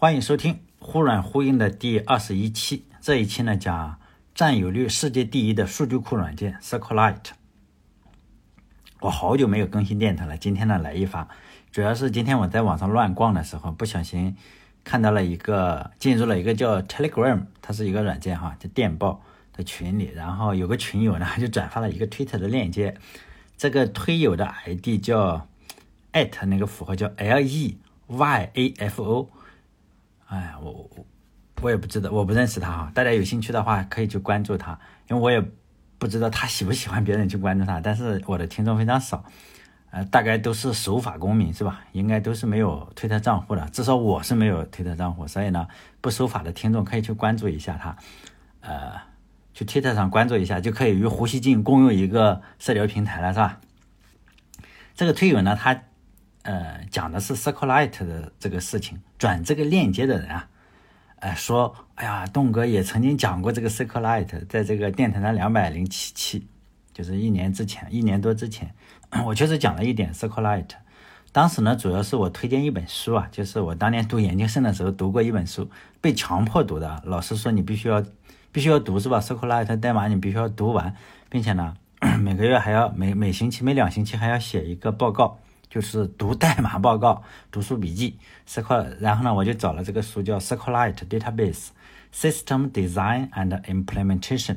欢迎收听忽软忽硬的第二十一期。这一期呢讲占有率世界第一的数据库软件 SQLite。我好久没有更新电台了，今天呢来一发。主要是今天我在网上乱逛的时候，不小心看到了一个进入了一个叫 Telegram，它是一个软件哈，叫电报的群里。然后有个群友呢 就转发了一个 Twitter 的链接，这个推友的 ID 叫艾特那个符号叫 L E Y A F O。哎呀，我我我也不知道，我不认识他哈。大家有兴趣的话，可以去关注他，因为我也不知道他喜不喜欢别人去关注他。但是我的听众非常少，呃，大概都是守法公民是吧？应该都是没有推特账户的，至少我是没有推特账户，所以呢，不守法的听众可以去关注一下他，呃，去推特上关注一下，就可以与胡锡进共用一个社交平台了是吧？这个推友呢，他。呃，讲的是 Circleite 的这个事情，转这个链接的人啊，呃，说，哎呀，栋哥也曾经讲过这个 Circleite，在这个电台的两百零七期，就是一年之前，一年多之前，我确实讲了一点 Circleite。当时呢，主要是我推荐一本书啊，就是我当年读研究生的时候读过一本书，被强迫读的，老师说你必须要，必须要读是吧？Circleite 代码你必须要读完，并且呢，每个月还要每每星期每两星期还要写一个报告。就是读代码报告、读书笔记，SQL，然后呢，我就找了这个书，叫《SQLite Database System Design and Implementation》。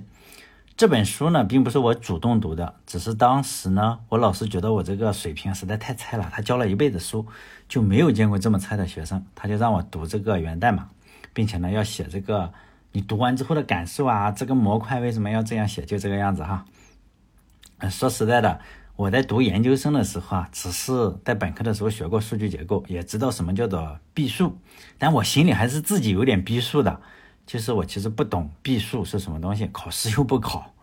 这本书呢，并不是我主动读的，只是当时呢，我老师觉得我这个水平实在太菜了，他教了一辈子书，就没有见过这么菜的学生，他就让我读这个源代码，并且呢，要写这个你读完之后的感受啊，这个模块为什么要这样写，就这个样子哈。说实在的。我在读研究生的时候啊，只是在本科的时候学过数据结构，也知道什么叫做毕数，但我心里还是自己有点逼数的，就是我其实不懂毕数是什么东西，考试又不考。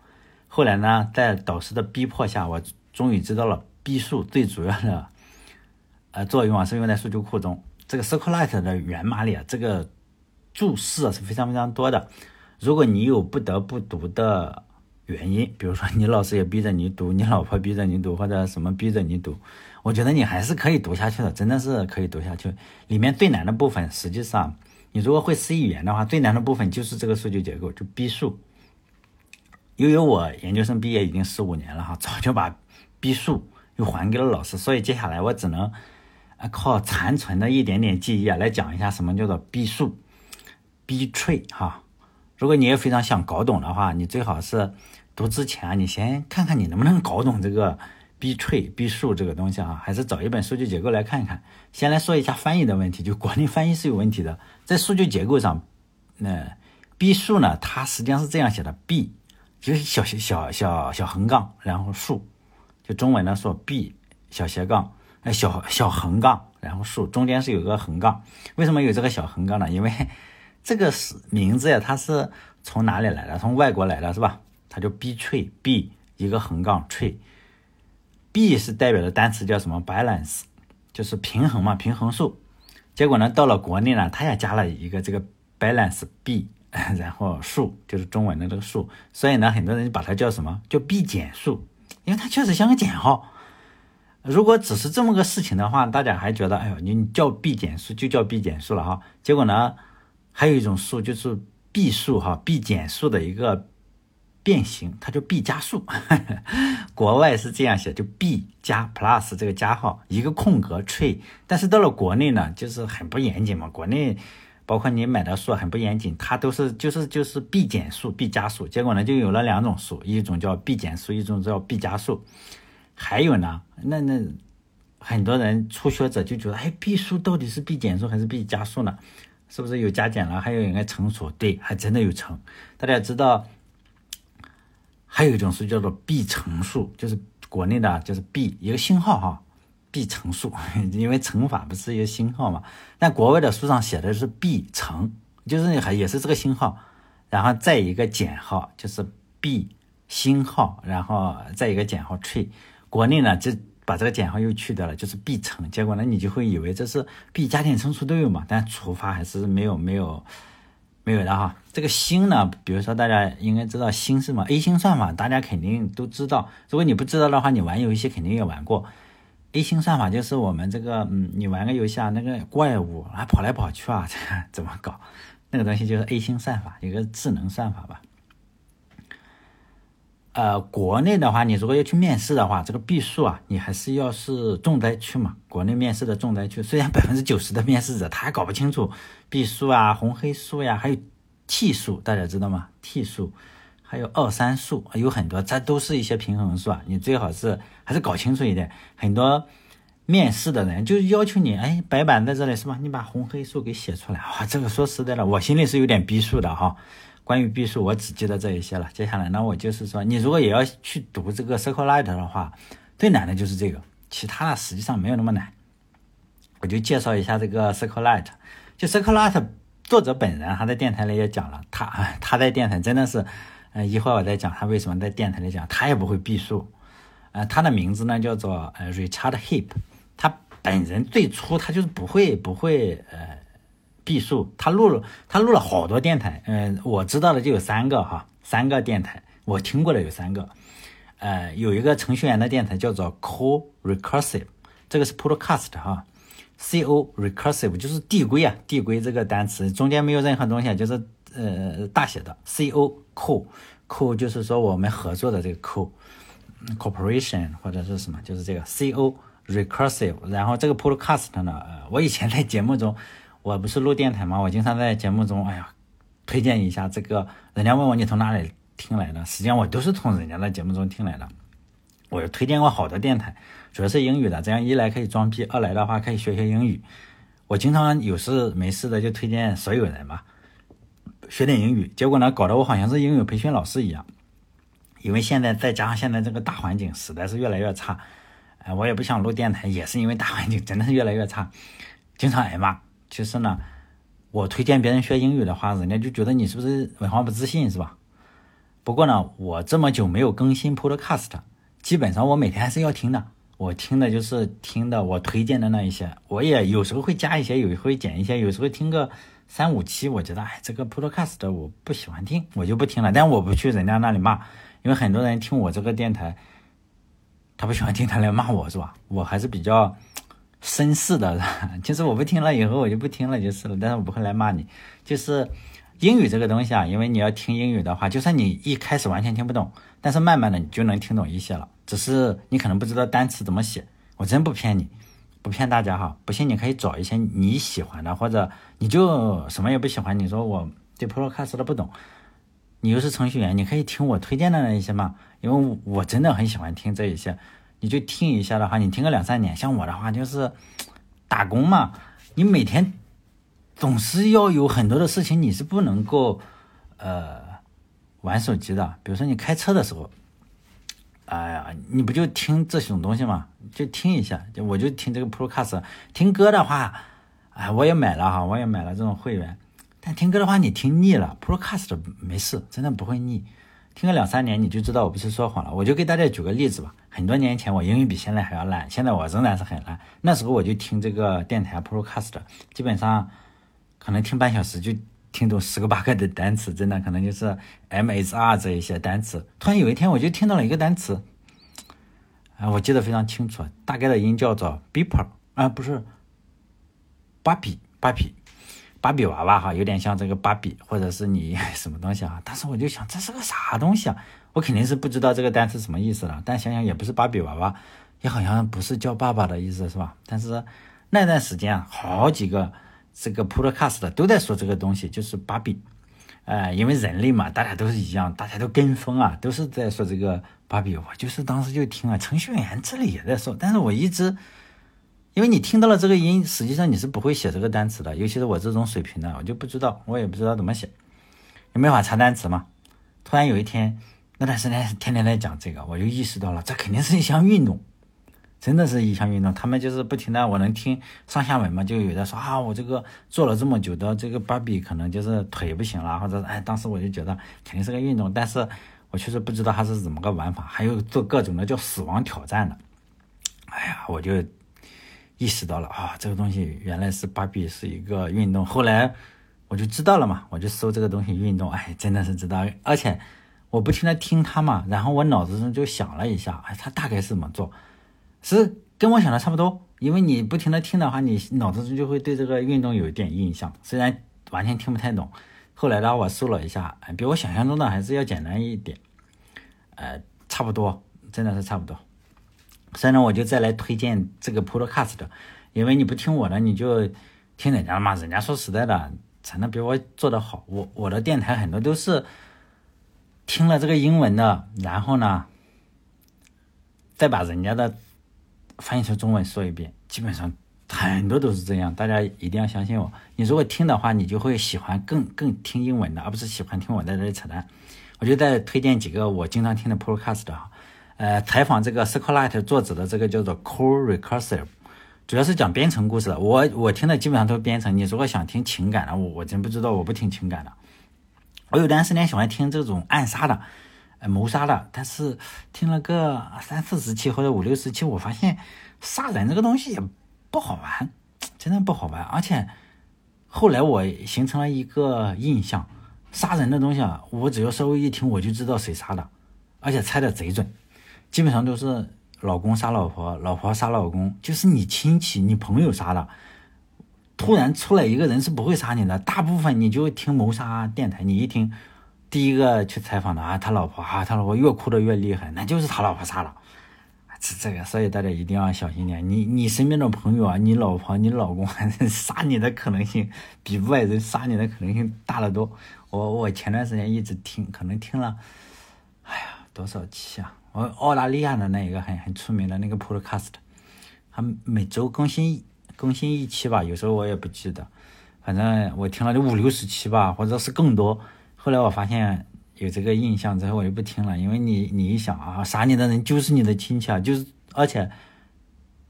后来呢，在导师的逼迫下，我终于知道了毕数最主要的呃作用啊，是用在数据库中。这个 SQLite 的源码里啊，这个注释是非常非常多的。如果你有不得不读的，原因，比如说你老师也逼着你读，你老婆逼着你读，或者什么逼着你读，我觉得你还是可以读下去的，真的是可以读下去。里面最难的部分，实际上你如果会 C 语言的话，最难的部分就是这个数据结构，就逼数。由于我研究生毕业已经十五年了哈，早就把逼数又还给了老师，所以接下来我只能靠残存的一点点记忆啊来讲一下什么叫做逼数、逼 tree 哈。如果你也非常想搞懂的话，你最好是。读之前，你先看看你能不能搞懂这个 B tree、B 数这个东西啊，还是找一本数据结构来看一看。先来说一下翻译的问题，就国内翻译是有问题的。在数据结构上，那 B 数呢，它实际上是这样写的：B 就是小小小小横杠，然后数，就中文呢说 B 小斜杠，呃小小横杠，然后数，中间是有个横杠。为什么有这个小横杠呢？因为 这个是名字呀，它是从哪里来的？从外国来的，是吧？它就 B tree，B 一个横杠 tree，B 是代表的单词叫什么？balance，就是平衡嘛，平衡数。结果呢，到了国内呢，它也加了一个这个 balance B，然后数就是中文的这个数，所以呢，很多人把它叫什么？叫 B 减数，因为它确实像个减号。如果只是这么个事情的话，大家还觉得，哎呦，你叫 B 减数就叫 B 减数了哈。结果呢，还有一种数就是 B 数哈，B 减数的一个。变形，它就 b 加数，国外是这样写，就 b 加 plus 这个加号一个空格 tree，但是到了国内呢，就是很不严谨嘛。国内包括你买的数很不严谨，它都是就是就是 b 减数 b 加数，结果呢就有了两种数，一种叫 b 减数，一种叫 b 加数。还有呢，那那很多人初学者就觉得，哎，b 数到底是 b 减数还是 b 加数呢？是不是有加减了？还有应该乘除？对，还真的有乘。大家知道。还有一种数叫做 b 乘数，就是国内的，就是 b 一个星号哈，b 乘数，因为乘法不是一个星号嘛。但国外的书上写的是 b 乘，就是还也是这个星号，然后再一个减号，就是 b 星号，然后再一个减号 tree。国内呢就把这个减号又去掉了，就是 b 乘。结果呢你就会以为这是 b 加减乘除都有嘛，但除法还是没有没有。没有的哈，这个星呢，比如说大家应该知道星是什么？A 星算法大家肯定都知道。如果你不知道的话，你玩游戏肯定也玩过。A 星算法就是我们这个，嗯，你玩个游戏啊，那个怪物啊跑来跑去啊，怎么搞？那个东西就是 A 星算法，一个智能算法吧。呃，国内的话，你如果要去面试的话，这个必数啊，你还是要是重灾区嘛。国内面试的重灾区，虽然百分之九十的面试者他还搞不清楚必数啊、红黑数呀，还有 T 数，大家知道吗？T 数，还有二三数，有很多，这都是一些平衡数啊。你最好是还是搞清楚一点。很多面试的人就要求你，哎，白板在这里是吧？你把红黑数给写出来。哇，这个说实在的，我心里是有点逼数的哈。关于毕数，我只记得这一些了。接下来呢，我就是说，你如果也要去读这个 Circle Light 的话，最难的就是这个，其他的实际上没有那么难。我就介绍一下这个 Circle Light》，就《Circle Light 作者本人，他在电台里也讲了，他他在电台真的是，呃，一会儿我再讲他为什么在电台里讲，他也不会毕数。呃，他的名字呢叫做呃 Richard Heap，他本人最初他就是不会不会呃。毕数，他录了，他录了好多电台，嗯，我知道的就有三个哈，三个电台，我听过的有三个，呃，有一个程序员的电台叫做 Co Recursive，这个是 Podcast 哈，Co Recursive 就是递归啊，递归这个单词中间没有任何东西，就是呃大写的。Co Co Co 就是说我们合作的这个 Co Corporation 或者是什么，就是这个。Co Recursive，然后这个 Podcast 呢，呃，我以前在节目中。我不是录电台吗？我经常在节目中，哎呀，推荐一下这个。人家问我你从哪里听来的，实际上我都是从人家的节目中听来的。我推荐过好多电台，主要是英语的，这样一来可以装逼，二来的话可以学学英语。我经常有事没事的就推荐所有人嘛，学点英语。结果呢，搞得我好像是英语培训老师一样。因为现在再加上现在这个大环境实在是越来越差，哎，我也不想录电台，也是因为大环境真的是越来越差，经常挨骂。其实呢，我推荐别人学英语的话，人家就觉得你是不是文化不自信，是吧？不过呢，我这么久没有更新 Podcast，基本上我每天还是要听的。我听的就是听的我推荐的那一些，我也有时候会加一些，有时候会减一些，有时候听个三五期，我觉得哎，这个 Podcast 我不喜欢听，我就不听了。但我不去人家那里骂，因为很多人听我这个电台，他不喜欢听，他来骂我是吧？我还是比较。绅士的，其实我不听了以后我就不听了就是了，但是我不会来骂你。就是英语这个东西啊，因为你要听英语的话，就算你一开始完全听不懂，但是慢慢的你就能听懂一些了。只是你可能不知道单词怎么写。我真不骗你，不骗大家哈。不信你可以找一些你喜欢的，或者你就什么也不喜欢。你说我对 Podcast 的不懂，你又是程序员，你可以听我推荐的那一些嘛，因为我真的很喜欢听这一些。你就听一下的话，你听个两三年。像我的话，就是 打工嘛，你每天总是要有很多的事情，你是不能够呃玩手机的。比如说你开车的时候，哎呀，你不就听这种东西嘛？就听一下，就我就听这个 Podcast。听歌的话，哎，我也买了哈，我也买了这种会员。但听歌的话，你听腻了，Podcast 没事，真的不会腻。听个两三年，你就知道我不是说谎了。我就给大家举个例子吧。很多年前我英语比现在还要烂，现在我仍然是很烂。那时候我就听这个电台 procast，基本上可能听半小时就听懂十个八个的单词，真的可能就是 M S R 这一些单词。突然有一天我就听到了一个单词，啊，我记得非常清楚，大概的音叫做 Beeper 啊，不是芭比，芭比。芭比娃娃哈，有点像这个芭比，或者是你 什么东西啊？但是我就想，这是个啥东西啊？我肯定是不知道这个单词什么意思了。但想想也不是芭比娃娃，也好像不是叫爸爸的意思，是吧？但是那段时间啊，好几个这个 podcast 都在说这个东西，就是芭比。呃，因为人类嘛，大家都是一样，大家都跟风啊，都是在说这个芭比。我就是当时就听啊，程序员这里也在说，但是我一直。因为你听到了这个音，实际上你是不会写这个单词的，尤其是我这种水平的，我就不知道，我也不知道怎么写，也没法查单词嘛。突然有一天，那段时间天天在讲这个，我就意识到了，这肯定是一项运动，真的是一项运动。他们就是不停的，我能听上下文嘛，就有的说啊，我这个做了这么久的这个芭比，可能就是腿不行了，或者哎，当时我就觉得肯定是个运动，但是我确实不知道它是怎么个玩法，还有做各种的叫死亡挑战的，哎呀，我就。意识到了啊，这个东西原来是芭比是一个运动。后来我就知道了嘛，我就搜这个东西运动，哎，真的是知道。而且我不停的听他嘛，然后我脑子中就想了一下，哎，他大概是怎么做？是跟我想的差不多。因为你不停的听的话，你脑子中就会对这个运动有一点印象，虽然完全听不太懂。后来呢，我搜了一下，比我想象中的还是要简单一点。呃，差不多，真的是差不多。所以呢，我就再来推荐这个 Podcast，的因为你不听我的，你就听人家嘛。人家说实在的，才能比我做的好。我我的电台很多都是听了这个英文的，然后呢，再把人家的。翻译成中文说一遍，基本上很多都是这样。大家一定要相信我。你如果听的话，你就会喜欢更更听英文的，而不是喜欢听我在这里扯淡。我就再推荐几个我经常听的 podcast 哈。呃，采访这个 c i r c l i t 作者的这个叫做 Core Recursive，主要是讲编程故事的。我我听的基本上都是编程。你如果想听情感的，我我真不知道，我不听情感的。我有段时间喜欢听这种暗杀的。呃，谋杀的，但是听了个三四十期或者五六十期，我发现杀人这个东西也不好玩，真的不好玩。而且后来我形成了一个印象，杀人的东西啊，我只要稍微一听，我就知道谁杀的，而且猜的贼准，基本上都是老公杀老婆，老婆杀老公，就是你亲戚、你朋友杀的。突然出来一个人是不会杀你的，大部分你就听谋杀电台，你一听。第一个去采访的啊，他老婆啊，他老婆越哭的越厉害，那就是他老婆杀了，这这个，所以大家一定要小心点。你你身边的朋友啊，你老婆、你老公 杀你的可能性比外人杀你的可能性大得多。我我前段时间一直听，可能听了，哎呀，多少期啊？我澳大利亚的那一个很很出名的那个 podcast，他每周更新更新一期吧，有时候我也不记得，反正我听了就五六十期吧，或者是更多。后来我发现有这个印象之后，我就不听了，因为你你一想啊，杀你的人就是你的亲戚啊，就是而且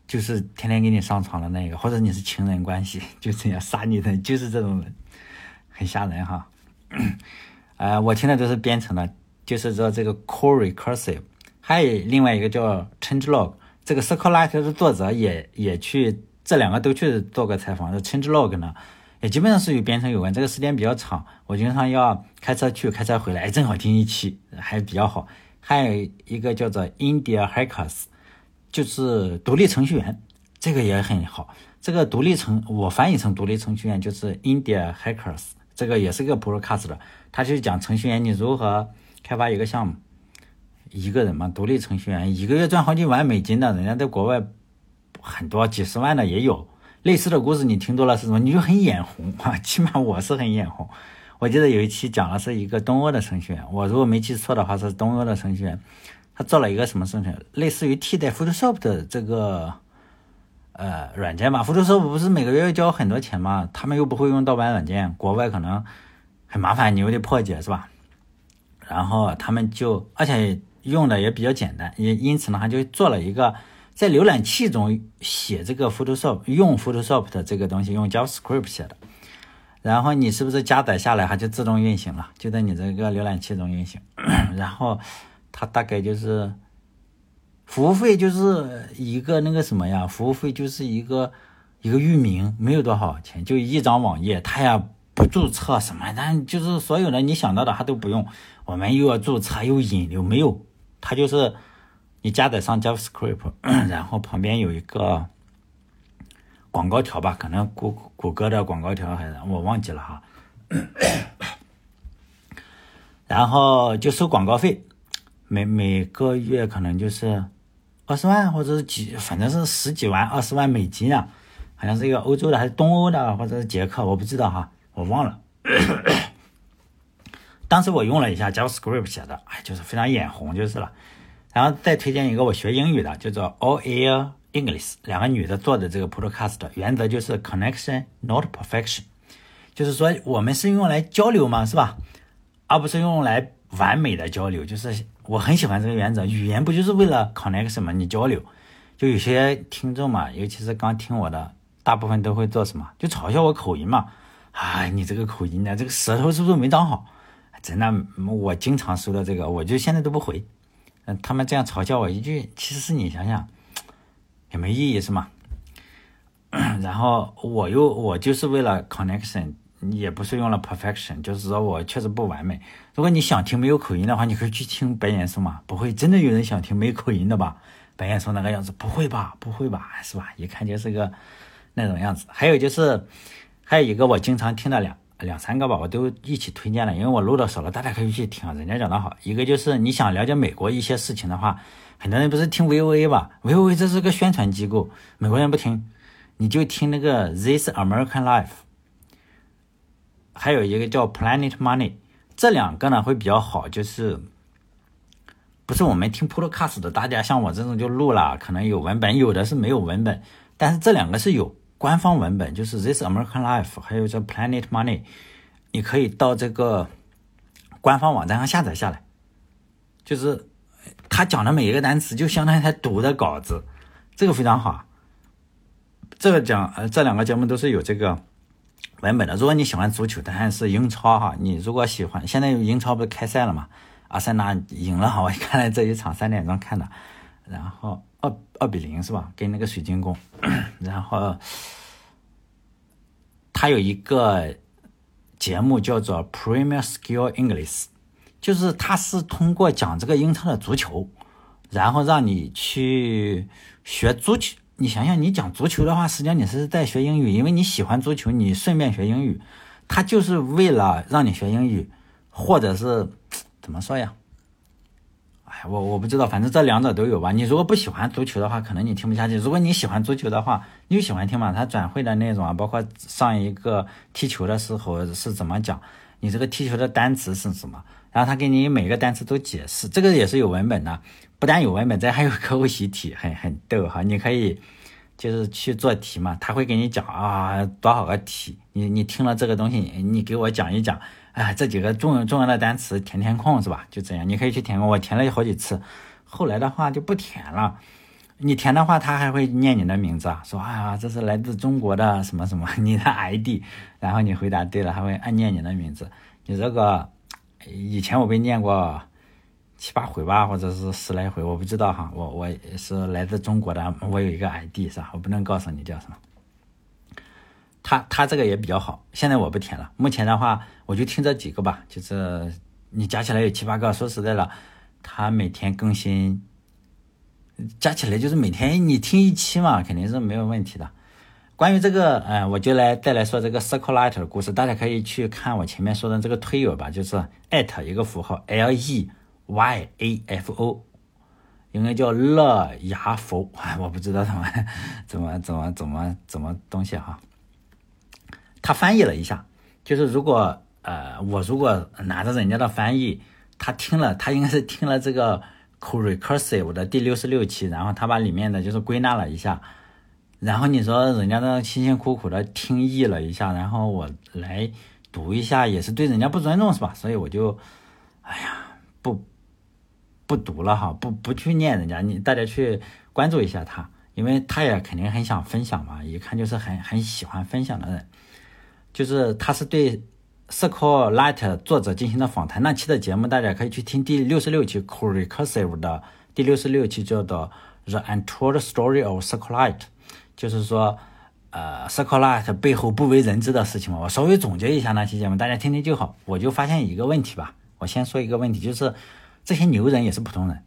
就是天天给你上床的那个，或者你是情人关系，就这样杀你的就是这种人，很吓人哈。呃，我听的都是编程的，就是说这个 Core Recursive，还有另外一个叫 ChangeLog，这个 SQLite 的作者也也去这两个都去做过采访，这 ChangeLog 呢。也基本上是与编程有关，这个时间比较长，我经常要开车去，开车回来，正好听一期，还比较好。还有一个叫做 India Hackers，就是独立程序员，这个也很好。这个独立程，我翻译成独立程序员就是 India Hackers，这个也是个 Podcast 的，他就讲程序员你如何开发一个项目，一个人嘛，独立程序员一个月赚好几万美金的，人家在国外很多几十万的也有。类似的故事你听多了是什么？你就很眼红啊！起码我是很眼红。我记得有一期讲的是一个东欧的程序员，我如果没记错的话是东欧的程序员，他做了一个什么事情？类似于替代 Photoshop 的这个呃软件嘛？Photoshop 不是每个月要交很多钱吗？他们又不会用盗版软件，国外可能很麻烦，你又得破解是吧？然后他们就而且用的也比较简单，因因此呢，他就做了一个。在浏览器中写这个 Photoshop，用 Photoshop 的这个东西用 JavaScript 写的，然后你是不是加载下来它就自动运行了，就在你这个浏览器中运行，然后它大概就是服务费就是一个那个什么呀，服务费就是一个一个域名，没有多少钱，就一张网页，它也不注册什么，但就是所有的你想到的它都不用，我们又要注册又引流，没有，它就是。你加载上 JavaScript，然后旁边有一个广告条吧，可能谷谷歌的广告条还是我忘记了哈。然后就收广告费，每每个月可能就是二十万或者是几，反正是十几万、二十万美金啊，好像是一个欧洲的还是东欧的或者是捷克，我不知道哈，我忘了。当时我用了一下 JavaScript 写的，哎，就是非常眼红就是了。然后再推荐一个我学英语的，叫做 All Air English，两个女的做的这个 podcast，原则就是 connection not perfection，就是说我们是用来交流嘛，是吧？而不是用来完美的交流。就是我很喜欢这个原则，语言不就是为了 connection 嘛？你交流，就有些听众嘛，尤其是刚听我的，大部分都会做什么？就嘲笑我口音嘛。啊，你这个口音呢，这个舌头是不是没长好？真的，我经常收到这个，我就现在都不回。他们这样嘲笑我一句，其实是你想想也没意义，是吗？然后我又我就是为了 connection，也不是用了 perfection，就是说我确实不完美。如果你想听没有口音的话，你可以去听白岩松嘛，不会真的有人想听没口音的吧？白岩松那个样子，不会吧？不会吧？是吧？一看就是个那种样子。还有就是，还有一个我经常听的两两三个吧，我都一起推荐了，因为我录的少了，大家可以去听，人家讲的好。一个就是你想了解美国一些事情的话，很多人不是听 VOA 吧？VOA 这是个宣传机构，美国人不听，你就听那个 This American Life，还有一个叫 Planet Money，这两个呢会比较好，就是。不是我们听 Podcast 的，大家像我这种就录了，可能有文本，有的是没有文本，但是这两个是有官方文本，就是 This American Life，还有这 Planet Money，你可以到这个官方网站上下载下来，就是他讲的每一个单词就相当于他读的稿子，这个非常好。这个讲呃这两个节目都是有这个文本的。如果你喜欢足球，当然是英超哈，你如果喜欢，现在英超不是开赛了嘛？阿森纳赢了哈，我看了这一场三点钟看的，然后二比零是吧？跟那个水晶宫，然后他有一个节目叫做 Premier Skill English，就是他是通过讲这个英超的足球，然后让你去学足球。你想想，你讲足球的话，实际上你是在学英语，因为你喜欢足球，你顺便学英语。他就是为了让你学英语，或者是。怎么说呀？我我不知道，反正这两者都有吧。你如果不喜欢足球的话，可能你听不下去；如果你喜欢足球的话，你就喜欢听嘛。他转会的内容啊，包括上一个踢球的时候是怎么讲，你这个踢球的单词是什么，然后他给你每个单词都解释，这个也是有文本的。不但有文本，这还有课后习题，很很逗哈。你可以就是去做题嘛，他会给你讲啊多少个题，你你听了这个东西，你给我讲一讲。哎，这几个重重要的单词填填空是吧？就这样，你可以去填空。我填了好几次，后来的话就不填了。你填的话，他还会念你的名字啊，说啊，这是来自中国的什么什么，你的 ID，然后你回答对了，还会按念你的名字。你这个以前我被念过七八回吧，或者是十来回，我不知道哈。我我是来自中国的，我有一个 ID 是吧？我不能告诉你叫什么。他他这个也比较好，现在我不填了。目前的话，我就听这几个吧，就是你加起来有七八个。说实在的，他每天更新，加起来就是每天你听一期嘛，肯定是没有问题的。关于这个，嗯，我就来再来说这个 Circle Light 的故事。大家可以去看我前面说的这个推友吧，就是艾特一个符号 L E Y A F O，应该叫乐牙佛，我不知道怎么 怎么怎么怎么怎么东西哈。他翻译了一下，就是如果呃，我如果拿着人家的翻译，他听了，他应该是听了这个 Recursive 的第六十六期，然后他把里面的就是归纳了一下，然后你说人家那辛辛苦苦的听译了一下，然后我来读一下，也是对人家不尊重是吧？所以我就，哎呀，不不读了哈，不不去念人家，你大家去关注一下他，因为他也肯定很想分享嘛，一看就是很很喜欢分享的人。就是他是对 Circle Light 作者进行的访谈，那期的节目大家可以去听第六十六期 Recursive 的第六十六期叫做 The Untold Story of Circle Light，就是说，呃，Circle Light 背后不为人知的事情嘛。我稍微总结一下那期节目，大家听听就好。我就发现一个问题吧，我先说一个问题，就是这些牛人也是普通人。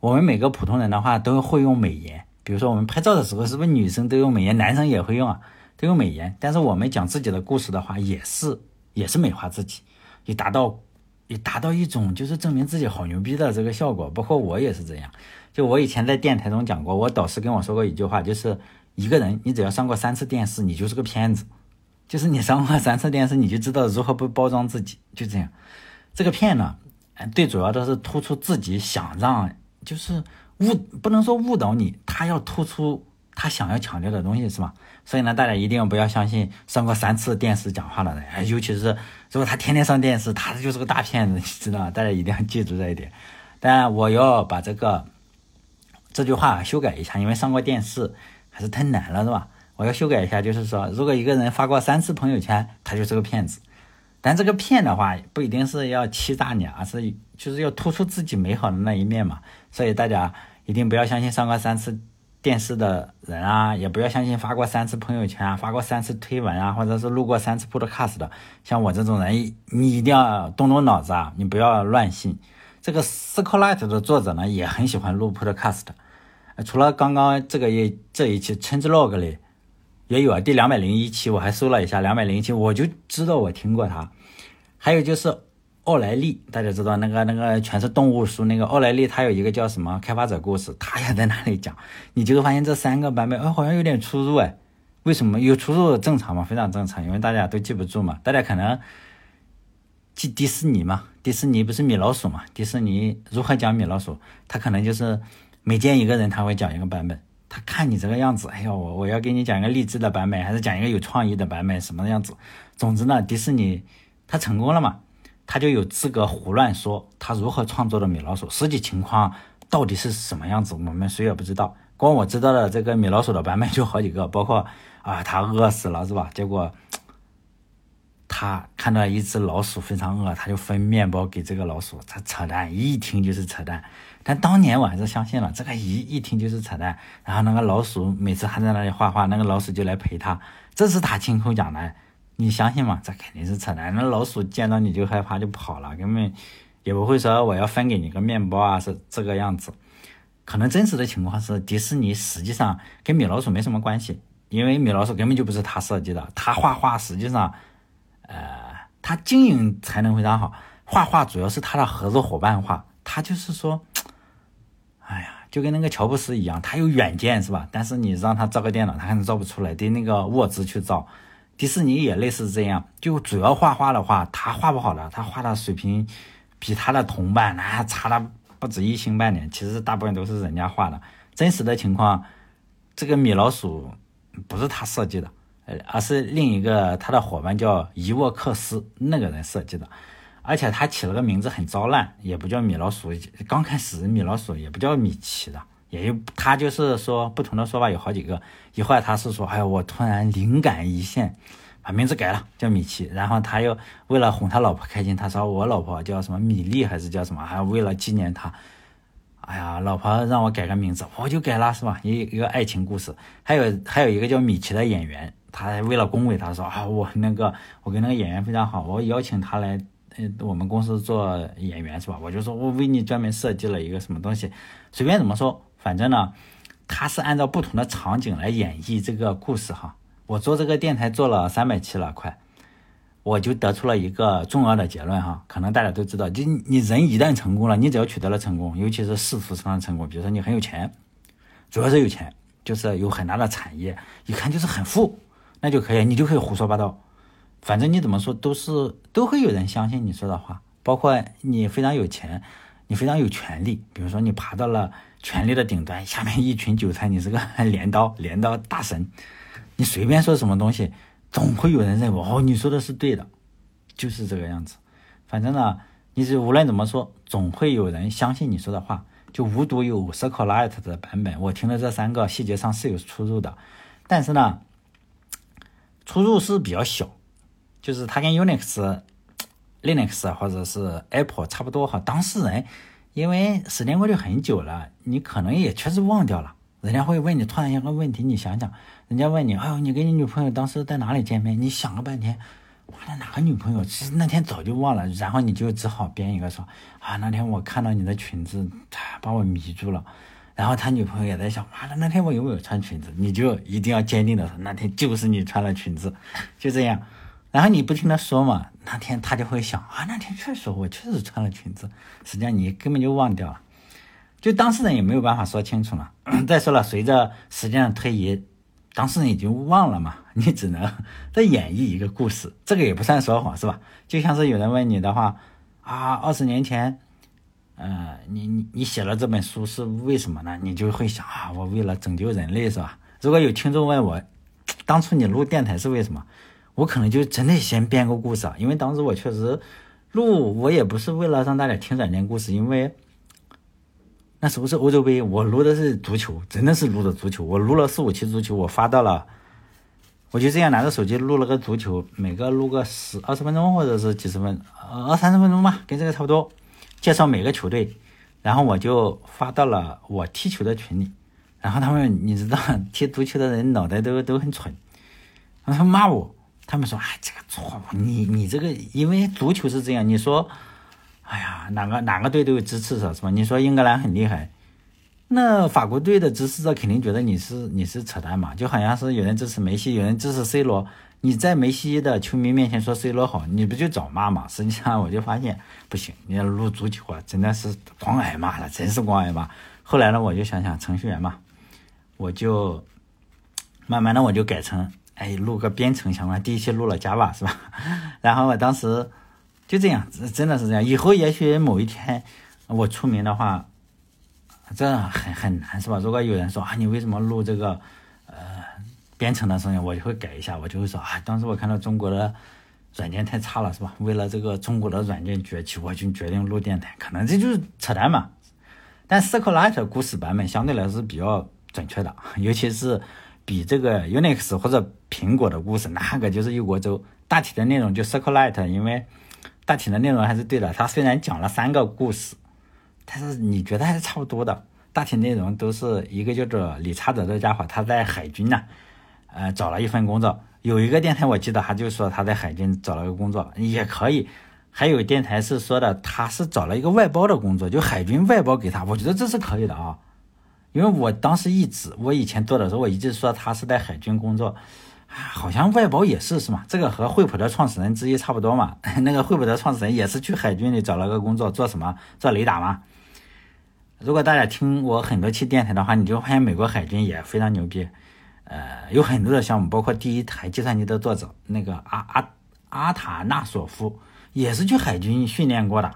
我们每个普通人的话都会用美颜，比如说我们拍照的时候，是不是女生都用美颜，男生也会用啊？都用美颜，但是我们讲自己的故事的话，也是也是美化自己，也达到也达到一种就是证明自己好牛逼的这个效果。包括我也是这样，就我以前在电台中讲过，我导师跟我说过一句话，就是一个人你只要上过三次电视，你就是个骗子，就是你上过 三次电视，你就知道如何不包装自己，就这样。这个骗呢，最主要的是突出自己想让，就是误不能说误导你，他要突出。他想要强调的东西是吧？所以呢，大家一定不要相信上过三次电视讲话的人，尤其是如果他天天上电视，他就是个大骗子，你知道大家一定要记住这一点。当然，我要把这个这句话修改一下，因为上过电视还是太难了，是吧？我要修改一下，就是说，如果一个人发过三次朋友圈，他就是个骗子。但这个骗的话，不一定是要欺诈你，而是就是要突出自己美好的那一面嘛。所以大家一定不要相信上过三次。电视的人啊，也不要相信发过三次朋友圈啊，发过三次推文啊，或者是录过三次 podcast 的，像我这种人，你一定要动动脑子啊，你不要乱信。这个 Circle Light 的作者呢，也很喜欢录 podcast，除了刚刚这个也这一期 Change Log 里也有啊，第两百零一期我还搜了一下，两百零一期我就知道我听过他。还有就是奥莱利，大家知道那个那个全是动物书那个奥莱利，他有一个叫什么开发者故事，他也在那里讲。你就会发现这三个版本，哎，好像有点出入哎。为什么有出入？正常嘛，非常正常，因为大家都记不住嘛。大家可能记迪士尼嘛，迪士尼不是米老鼠嘛？迪士尼如何讲米老鼠？他可能就是每见一个人，他会讲一个版本。他看你这个样子，哎呀，我我要给你讲一个励志的版本，还是讲一个有创意的版本，什么样子？总之呢，迪士尼。他成功了嘛？他就有资格胡乱说他如何创作的米老鼠，实际情况到底是什么样子，我们谁也不知道。光我知道的这个米老鼠的版本就好几个，包括啊，他饿死了是吧？结果他看到一只老鼠非常饿，他就分面包给这个老鼠。他扯淡，一听就是扯淡。但当年我还是相信了，这个一一听就是扯淡。然后那个老鼠每次还在那里画画，那个老鼠就来陪他。这是他亲口讲的。你相信吗？这肯定是扯淡。那老鼠见到你就害怕就跑了，根本也不会说我要分给你个面包啊，是这个样子。可能真实的情况是，迪士尼实际上跟米老鼠没什么关系，因为米老鼠根本就不是他设计的。他画画实际上，呃，他经营才能非常好。画画主要是他的合作伙伴画，他就是说，哎呀，就跟那个乔布斯一样，他有远见是吧？但是你让他造个电脑，他可能造不出来，得那个沃兹去造。迪士尼也类似这样，就主要画画的话，他画不好的，他画的水平比他的同伴那差了不止一星半点。其实大部分都是人家画的。真实的情况，这个米老鼠不是他设计的，呃，而是另一个他的伙伴叫伊沃克斯那个人设计的。而且他起了个名字很糟烂，也不叫米老鼠。刚开始米老鼠也不叫米奇的。也有他就是说不同的说法有好几个，一会儿他是说，哎呀，我突然灵感一现，把名字改了叫米奇，然后他又为了哄他老婆开心，他说我老婆叫什么米粒还是叫什么，还为了纪念他，哎呀，老婆让我改个名字，我就改了是吧？一一个爱情故事，还有还有一个叫米奇的演员，他为了恭维他说啊，我那个我跟那个演员非常好，我邀请他来呃我们公司做演员是吧？我就说我为你专门设计了一个什么东西，随便怎么说。反正呢，他是按照不同的场景来演绎这个故事哈。我做这个电台做了三百期了，快，我就得出了一个重要的结论哈。可能大家都知道，就你人一旦成功了，你只要取得了成功，尤其是世俗上的成功，比如说你很有钱，主要是有钱，就是有很大的产业，一看就是很富，那就可以，你就可以胡说八道，反正你怎么说都是都会有人相信你说的话，包括你非常有钱。你非常有权利，比如说你爬到了权力的顶端，下面一群韭菜，你是个 镰刀镰刀大神，你随便说什么东西，总会有人认为哦，你说的是对的，就是这个样子。反正呢，你是无论怎么说，总会有人相信你说的话。就无独有 c i r c l i t e 的版本，我听的这三个细节上是有出入的，但是呢，出入是比较小，就是它跟 Unix。Linux 或者是 Apple 差不多哈，当事人因为时间过去很久了，你可能也确实忘掉了。人家会问你突然一个问题，你想想，人家问你，哎呦，你跟你女朋友当时在哪里见面？你想了半天，妈的哪个女朋友？其实那天早就忘了，然后你就只好编一个说，啊，那天我看到你的裙子，把我迷住了。然后他女朋友也在想，妈的那天我有没有穿裙子？你就一定要坚定的说，那天就是你穿了裙子，就这样。然后你不听他说嘛，那天他就会想啊，那天确实我确实穿了裙子，实际上你根本就忘掉了，就当事人也没有办法说清楚了。再说了，随着时间的推移，当事人已经忘了嘛，你只能 再演绎一个故事，这个也不算说谎是吧？就像是有人问你的话啊，二十年前，呃，你你你写了这本书是为什么呢？你就会想啊，我为了拯救人类是吧？如果有听众问我，当初你录电台是为什么？我可能就真的先编个故事啊，因为当时我确实录，我也不是为了让大家听软件故事，因为那时候是欧洲杯，我录的是足球，真的是录的足球，我录了四五期足球，我发到了，我就这样拿着手机录了个足球，每个录个十二十分钟或者是几十分，二三十分钟吧，跟这个差不多，介绍每个球队，然后我就发到了我踢球的群里，然后他们你知道踢足球的人脑袋都都很蠢，他骂我。他们说：“哎，这个错误，你你这个，因为足球是这样。你说，哎呀，哪个哪个队都有支持者是吧？你说英格兰很厉害，那法国队的支持者肯定觉得你是你是扯淡嘛，就好像是有人支持梅西，有人支持 C 罗，你在梅西的球迷面前说 C 罗好，你不就找骂嘛？实际上我就发现不行，你要录足球啊，真的是光挨骂了，真是光挨骂。后来呢，我就想想程序员嘛，我就慢慢的我就改成哎录个编程相关，第一期录了 Java 是吧？然后我当时就这样，真的是这样。以后也许某一天我出名的话。这很很难是吧？如果有人说啊，你为什么录这个呃编程的声音，我就会改一下，我就会说啊，当时我看到中国的软件太差了是吧？为了这个中国的软件崛起，我就决定录电台，可能这就是扯淡嘛。但 SQLite 故事版本相对来说是比较准确的，尤其是比这个 Unix 或者苹果的故事，那个就是一锅粥。大体的内容就 SQLite，因为大体的内容还是对的。它虽然讲了三个故事。但是你觉得还是差不多的，大体内容都是一个叫做理查德的家伙，他在海军呢，呃，找了一份工作。有一个电台我记得他就说他在海军找了个工作也可以，还有电台是说的他是找了一个外包的工作，就海军外包给他，我觉得这是可以的啊。因为我当时一直我以前做的时候，我一直说他是在海军工作，啊好像外包也是是吗？这个和惠普的创始人之一差不多嘛。那个惠普的创始人也是去海军里找了个工作，做什么？做雷达嘛。如果大家听我很多期电台的话，你就发现美国海军也非常牛逼，呃，有很多的项目，包括第一台计算机的作者那个阿阿阿塔纳索夫，也是去海军训练过的。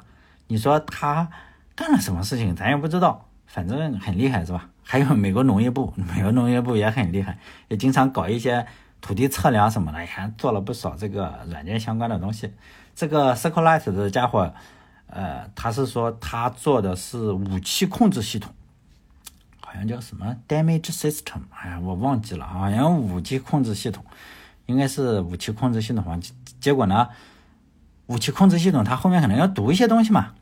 你说他干了什么事情，咱也不知道，反正很厉害，是吧？还有美国农业部，美国农业部也很厉害，也经常搞一些土地测量什么的，也做了不少这个软件相关的东西。这个 c i r c l e i t 的家伙。呃，他是说他做的是武器控制系统，好像叫什么 damage system，哎呀，我忘记了，好像武器控制系统，应该是武器控制系统吧。结果呢，武器控制系统它后面可能要读一些东西嘛，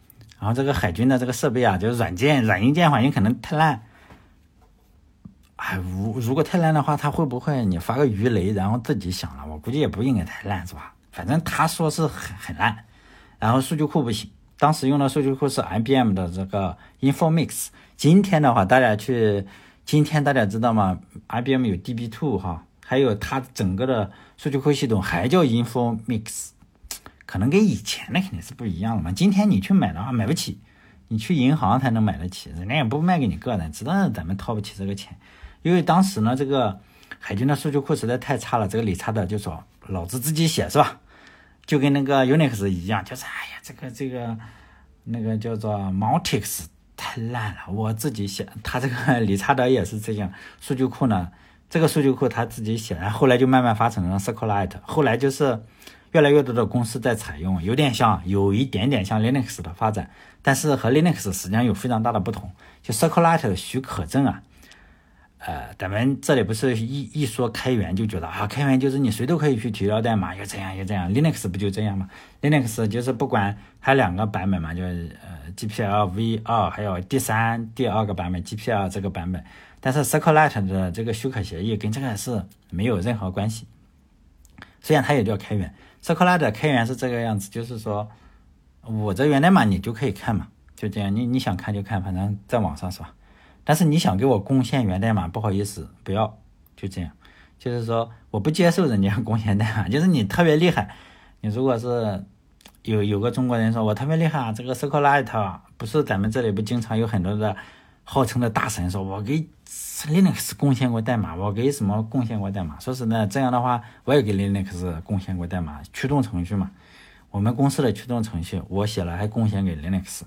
然后这个海军的这个设备啊，就是软件软硬件环境可能太烂，哎，如如果太烂的话，他会不会你发个鱼雷，然后自己响了？我估计也不应该太烂，是吧？反正他说是很很烂，然后数据库不行。当时用的数据库是 IBM 的这个 Informix。今天的话，大家去，今天大家知道吗？IBM 有 DB2 哈，还有它整个的数据库系统还叫 Informix，可能跟以前的肯定是不一样了嘛。今天你去买的话买不起，你去银行才能买得起，人家也不卖给你个人，知道咱们掏不起这个钱。因为当时呢，这个海军的数据库实在太差了，这个理查德就说：“老子自己写是吧？”就跟那个 Unix 一样，就是哎呀，这个这个那个叫做 Multics 太烂了，我自己写。他这个理查德也是这样，数据库呢，这个数据库他自己写，然后后来就慢慢发展成了 SQLite，后来就是越来越多的公司在采用，有点像，有一点点像 Linux 的发展，但是和 Linux 实际上有非常大的不同，就 circle lite 的许可证啊。呃，咱们这里不是一一说开源就觉得啊，开源就是你谁都可以去提交代码，又这样又这样。Linux 不就这样吗？Linux 就是不管它两个版本嘛，就是呃 GPL v 二，还有第三第二个版本 GPL 这个版本。但是 SQLite 的这个许可协议跟这个是没有任何关系。虽然它也叫开源，SQLite 开源是这个样子，就是说我这源代码你就可以看嘛，就这样，你你想看就看，反正在网上是吧？但是你想给我贡献源代码，不好意思，不要，就这样，就是说我不接受人家贡献代码。就是你特别厉害，你如果是有有个中国人说我特别厉害啊，这个 SQLite 不是咱们这里不经常有很多的号称的大神说，我给 Linux 贡献过代码，我给什么贡献过代码？说是呢，这样的话我也给 Linux 贡献过代码，驱动程序嘛，我们公司的驱动程序我写了还贡献给 Linux。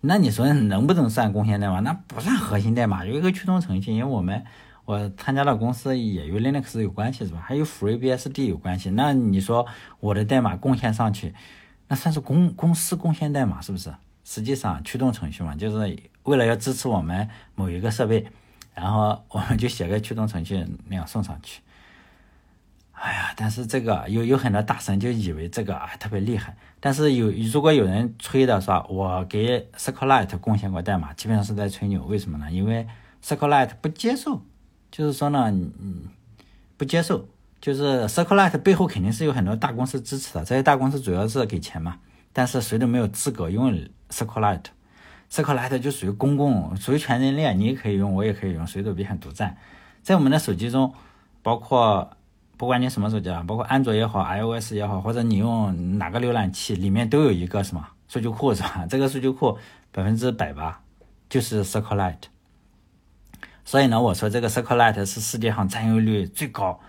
那你说能不能算贡献代码？那不算核心代码，有一个驱动程序。因为我们我参加的公司也与 Linux 有关系，是吧？还有 FreeBSD 有关系。那你说我的代码贡献上去，那算是公公司贡献代码，是不是？实际上驱动程序嘛，就是为了要支持我们某一个设备，然后我们就写个驱动程序那样送上去。哎呀，但是这个有有很多大神就以为这个啊特别厉害，但是有如果有人吹的说，我给 SQLite 贡献过代码，基本上是在吹牛。为什么呢？因为 SQLite 不接受，就是说呢，嗯，不接受，就是 SQLite 背后肯定是有很多大公司支持的，这些大公司主要是给钱嘛，但是谁都没有资格用 CircleLight SQLite。SQLite 就属于公共，属于全人类，你也可以用，我也可以用，谁都别想独占。在我们的手机中，包括不管你什么手机啊，包括安卓也好，iOS 也好，或者你用哪个浏览器，里面都有一个什么数据库是吧？这个数据库百分之百吧，就是 c collect。所以呢，我说这个 SQLite 是世界上占有率最高、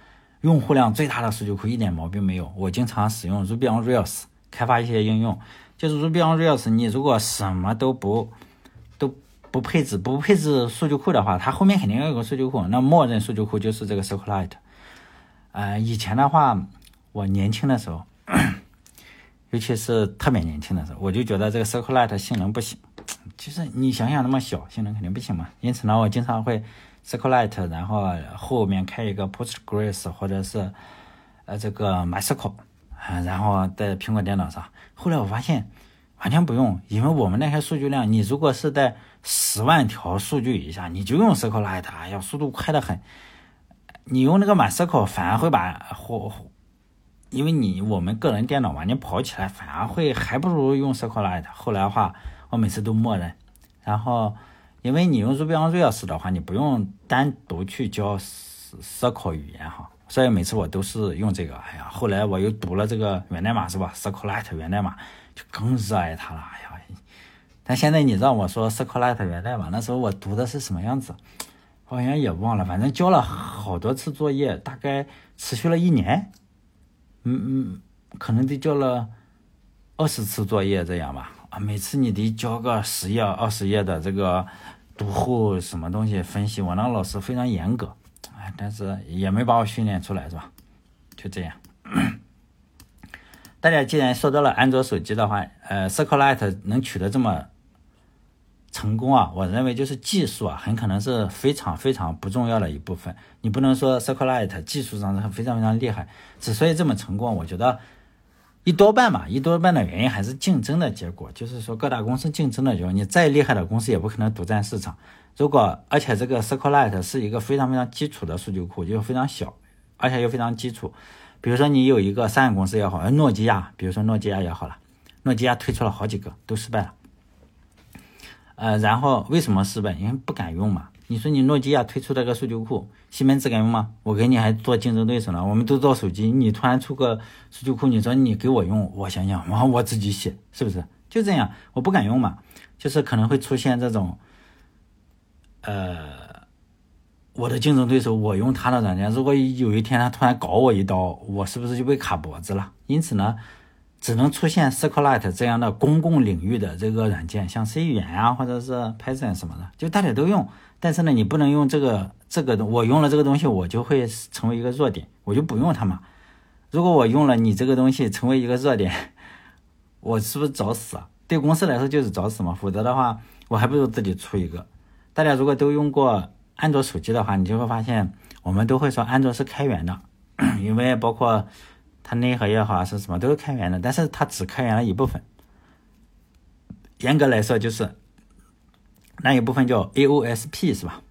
用户量最大的数据库，一点毛病没有。我经常使用 Ruby on Rails 开发一些应用，就是 Ruby on Rails，你如果什么都不都不配置、不配置数据库的话，它后面肯定要有个数据库，那默认数据库就是这个 SQLite。呃，以前的话，我年轻的时候，尤其是特别年轻的时候，我就觉得这个 SQLite 性能不行。其实你想想，那么小，性能肯定不行嘛。因此呢，我经常会 SQLite，然后后面开一个 Postgres 或者是呃这个 MySQL，啊，然后在苹果电脑上。后来我发现完全不用，因为我们那些数据量，你如果是在十万条数据以下，你就用 SQLite，哎呀，速度快得很。你用那个 MySQL 反而会把或，因为你我们个人电脑嘛，你跑起来反而会还不如用 SQLite。后来的话。我每次都默认，然后因为你用 Ruby on Rails 的话，你不用单独去教 SQL 语言哈，所以每次我都是用这个。哎呀，后来我又读了这个源代码是吧？SQLite 源代码就更热爱它了。哎呀，但现在你让我说 SQLite 源代码，那时候我读的是什么样子，我好像也忘了。反正交了好多次作业，大概持续了一年，嗯嗯，可能得交了二十次作业这样吧。啊，每次你得交个十页、二十页的这个读后什么东西分析，我那老师非常严格，但是也没把我训练出来，是吧？就这样。大家既然说到了安卓手机的话，呃 cyclite 能取得这么成功啊，我认为就是技术啊，很可能是非常非常不重要的一部分。你不能说 cyclite 技术上是非常非常厉害，之所以这么成功，我觉得。一多半吧，一多半的原因还是竞争的结果，就是说各大公司竞争的结果。你再厉害的公司也不可能独占市场。如果而且这个 SQLite 是一个非常非常基础的数据库，就非常小，而且又非常基础。比如说你有一个三个公司也好，诺基亚，比如说诺基亚也好了，诺基亚推出了好几个都失败了。呃，然后为什么失败？因为不敢用嘛。你说你诺基亚推出这个数据库，西门子敢用吗？我给你还做竞争对手呢。我们都做手机，你突然出个数据库，你说你给我用，我想想，然后我自己写，是不是？就这样，我不敢用嘛。就是可能会出现这种，呃，我的竞争对手，我用他的软件，如果有一天他突然搞我一刀，我是不是就被卡脖子了？因此呢。只能出现 SQLite 这样的公共领域的这个软件，像 C 语言啊，或者是 Python 什么的，就大家都用。但是呢，你不能用这个这个我用了这个东西，我就会成为一个弱点，我就不用它嘛。如果我用了你这个东西成为一个弱点，我是不是找死啊？对公司来说就是找死嘛。否则的话，我还不如自己出一个。大家如果都用过安卓手机的话，你就会发现，我们都会说安卓是开源的，因为包括。它内核也好是什么都是开源的，但是它只开源了一部分。严格来说，就是那一部分叫 AOSP 是吧？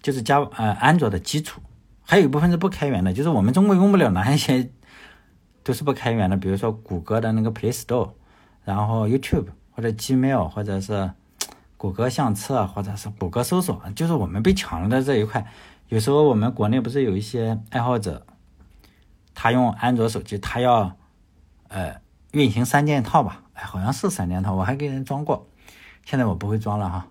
就是加呃安卓的基础，还有一部分是不开源的，就是我们中国用不了那一些 都是不开源的，比如说谷歌的那个 Play Store，然后 YouTube 或者 Gmail 或者是谷歌相册或者是谷歌搜索，就是我们被抢了的这一块。有时候我们国内不是有一些爱好者。他用安卓手机，他要，呃，运行三件套吧？哎，好像是三件套，我还给人装过。现在我不会装了哈。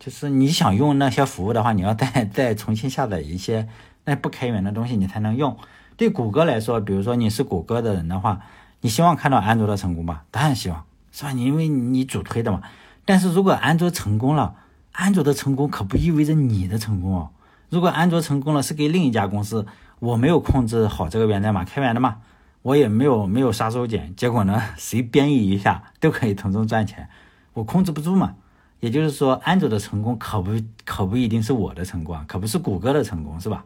就是你想用那些服务的话，你要再再重新下载一些那不开源的东西，你才能用。对谷歌来说，比如说你是谷歌的人的话，你希望看到安卓的成功吧？当然希望，是吧？你因为你主推的嘛。但是如果安卓成功了，安卓的成功可不意味着你的成功哦。如果安卓成功了，是给另一家公司。我没有控制好这个源代码，开源的嘛，我也没有没有杀手锏，结果呢，谁编译一下都可以从中赚钱，我控制不住嘛。也就是说，安卓的成功可不可不一定是我的成功啊，可不是谷歌的成功，是吧？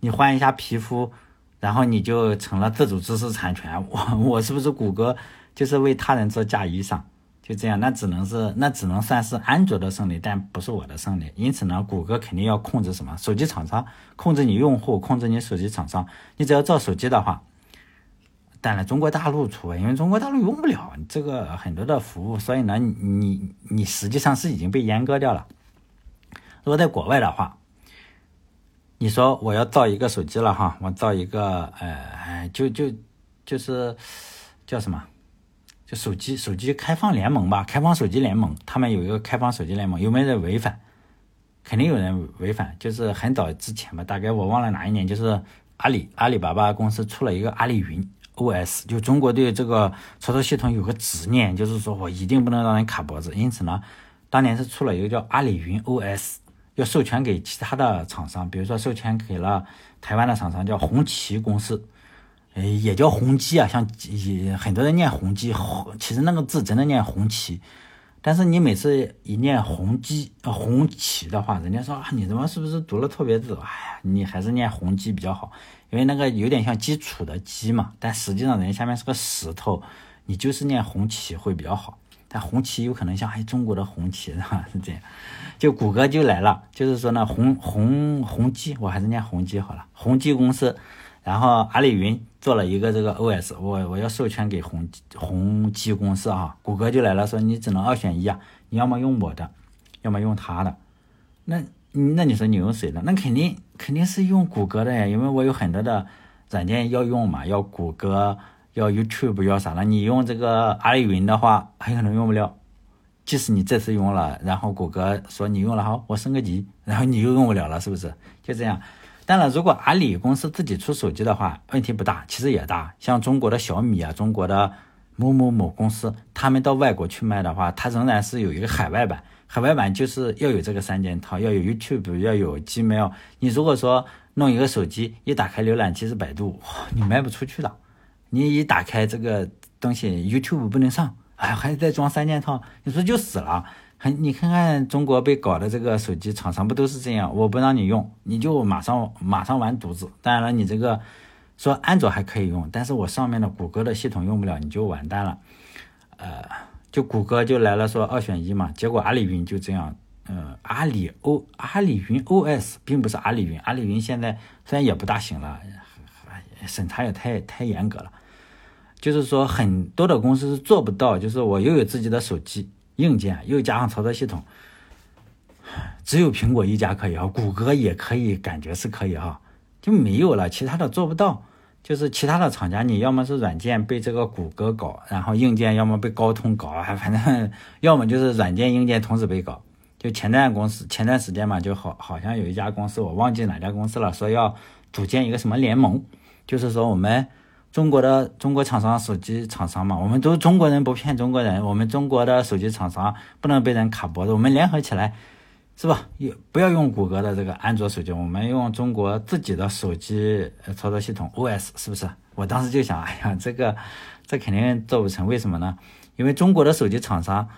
你换一下皮肤，然后你就成了自主知识产权，我我是不是谷歌就是为他人做嫁衣裳？就这样，那只能是那只能算是安卓的胜利，但不是我的胜利。因此呢，谷歌肯定要控制什么？手机厂商控制你用户，控制你手机厂商。你只要造手机的话，当然中国大陆除外，因为中国大陆用不了这个很多的服务，所以呢，你你实际上是已经被阉割掉了。如果在国外的话，你说我要造一个手机了哈，我造一个呃，就就就是叫什么？手机手机开放联盟吧，开放手机联盟，他们有一个开放手机联盟，有没有人违反？肯定有人违反，就是很早之前吧，大概我忘了哪一年，就是阿里阿里巴巴公司出了一个阿里云 OS，就中国对这个操作系统有个执念，就是说我一定不能让人卡脖子，因此呢，当年是出了一个叫阿里云 OS。要授权给其他的厂商，比如说授权给了台湾的厂商叫红旗公司，呃，也叫宏基啊，像也很多人念宏基，其实那个字真的念红旗，但是你每次一念宏基呃红旗的话，人家说啊，你怎么是不是读了错别字？哎呀，你还是念宏基比较好，因为那个有点像基础的基嘛，但实际上人家下面是个石头，你就是念红旗会比较好。但红旗有可能像哎中国的红旗是吧？是这样，就谷歌就来了，就是说呢红红宏基，我还是念宏基好了，宏基公司，然后阿里云做了一个这个 OS，我我要授权给宏宏基公司啊，谷歌就来了，说你只能二选一啊，你要么用我的，要么用他的，那那你说你用谁的？那肯定肯定是用谷歌的呀，因为我有很多的软件要用嘛，要谷歌。要 YouTube 要啥了？你用这个阿里云的话，很可能用不了。即使你这次用了，然后谷歌说你用了好，我升个级，然后你又用不了了，是不是？就这样。当然，如果阿里公司自己出手机的话，问题不大，其实也大。像中国的小米啊，中国的某某某公司，他们到外国去卖的话，它仍然是有一个海外版。海外版就是要有这个三件套，要有 YouTube，要有 Gmail。你如果说弄一个手机，一打开浏览器是百度，你卖不出去的。你一打开这个东西，YouTube 不能上，哎，还得再装三件套，你说就死了。你看看中国被搞的这个手机厂商不都是这样？我不让你用，你就马上马上完犊子。当然了，你这个说安卓还可以用，但是我上面的谷歌的系统用不了，你就完蛋了。呃，就谷歌就来了说二选一嘛，结果阿里云就这样，嗯，阿里 O 阿里云 OS 并不是阿里云，阿里云现在虽然也不大行了，审查也太太严格了。就是说，很多的公司是做不到。就是我又有自己的手机硬件，又加上操作系统，只有苹果一家可以啊，谷歌也可以，感觉是可以哈，就没有了，其他的做不到。就是其他的厂家，你要么是软件被这个谷歌搞，然后硬件要么被高通搞，还反正要么就是软件硬件同时被搞。就前段公司前段时间嘛，就好好像有一家公司，我忘记哪家公司了，说要组建一个什么联盟，就是说我们。中国的中国厂商手机厂商嘛，我们都中国人不骗中国人，我们中国的手机厂商不能被人卡脖子，我们联合起来，是吧？也不要用谷歌的这个安卓手机，我们用中国自己的手机操作系统 OS，是不是？我当时就想，哎呀，这个这肯定做不成，为什么呢？因为中国的手机厂商。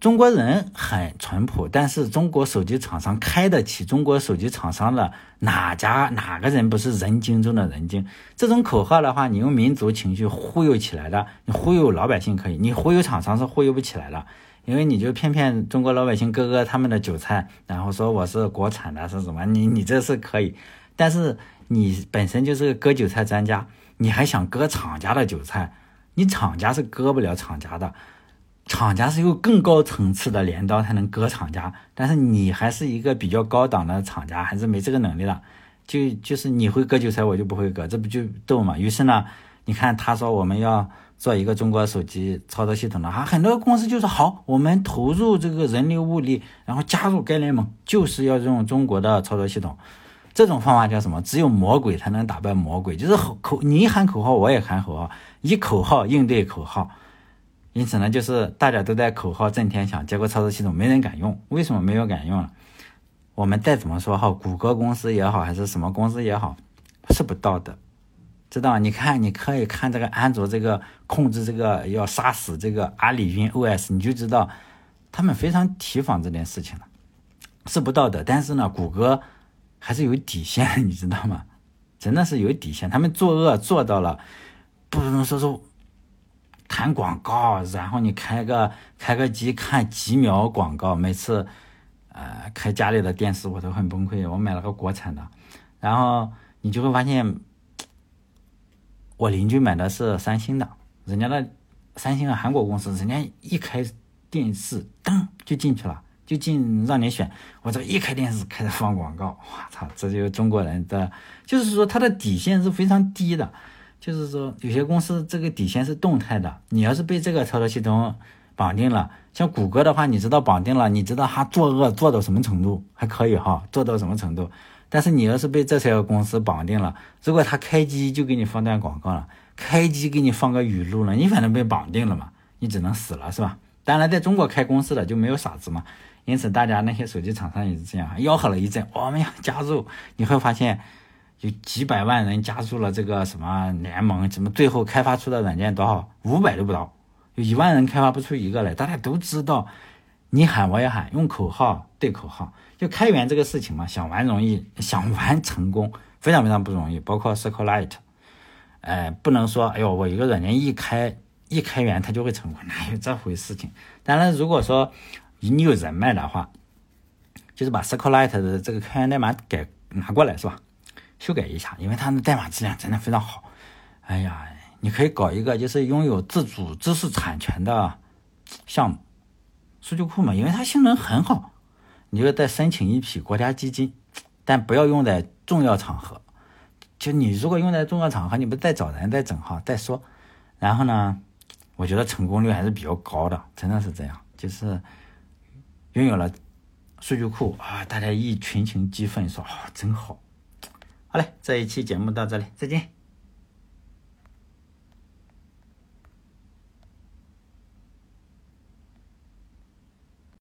中国人很淳朴，但是中国手机厂商开得起中国手机厂商的哪家哪个人不是人精中的人精？这种口号的话，你用民族情绪忽悠起来的，你忽悠老百姓可以，你忽悠厂商是忽悠不起来的，因为你就骗骗中国老百姓割割他们的韭菜，然后说我是国产的，是什么？你你这是可以，但是你本身就是割韭菜专家，你还想割厂家的韭菜？你厂家是割不了厂家的。厂家是有更高层次的镰刀才能割厂家，但是你还是一个比较高档的厂家，还是没这个能力的。就就是你会割韭菜，我就不会割，这不就逗嘛？于是呢，你看他说我们要做一个中国手机操作系统的，啊，很多公司就说好，我们投入这个人力物力，然后加入该联盟，就是要用中国的操作系统。这种方法叫什么？只有魔鬼才能打败魔鬼，就是口你喊口号，我也喊口号，以口号应对口号。因此呢，就是大家都在口号震天响，结果操作系统没人敢用。为什么没有敢用了？我们再怎么说哈，谷歌公司也好，还是什么公司也好，是不道德，知道你看，你可以看这个安卓这个控制这个要杀死这个阿里云 OS，你就知道他们非常提防这件事情了，是不道德。但是呢，谷歌还是有底线，你知道吗？真的是有底线，他们作恶做到了，不能说说。看广告，然后你开个开个机看几秒广告，每次，呃，开家里的电视我都很崩溃。我买了个国产的，然后你就会发现，我邻居买的是三星的，人家的三星啊，韩国公司，人家一开电视，噔就进去了，就进让你选。我这一开电视开始放广告，我操，这就是中国人的，就是说他的底线是非常低的。就是说，有些公司这个底线是动态的，你要是被这个操作系统绑定了，像谷歌的话，你知道绑定了，你知道他作恶做到什么程度，还可以哈，做到什么程度。但是你要是被这些公司绑定了，如果他开机就给你放段广告了，开机给你放个语录了，你反正被绑定了嘛，你只能死了是吧？当然，在中国开公司的就没有傻子嘛，因此大家那些手机厂商也是这样，吆喝了一阵，我们要加入，你会发现。有几百万人加入了这个什么联盟，怎么最后开发出的软件多少？五百都不到，有一万人开发不出一个来。大家都知道，你喊我也喊，用口号对口号。就开源这个事情嘛，想玩容易，想玩成功非常非常不容易。包括 SQLite，哎，不能说哎呦，我一个软件一开一开源它就会成功，哪有这回事情？当然，如果说你有人脉的话，就是把 SQLite 的这个开源代码给拿过来，是吧？修改一下，因为它的代码质量真的非常好。哎呀，你可以搞一个就是拥有自主知识产权的项目数据库嘛，因为它性能很好。你就再申请一批国家基金，但不要用在重要场合。就你如果用在重要场合，你不再找人再整哈再说。然后呢，我觉得成功率还是比较高的，真的是这样。就是拥有了数据库啊，大家一群情激愤说啊，真好。好嘞，这一期节目到这里，再见。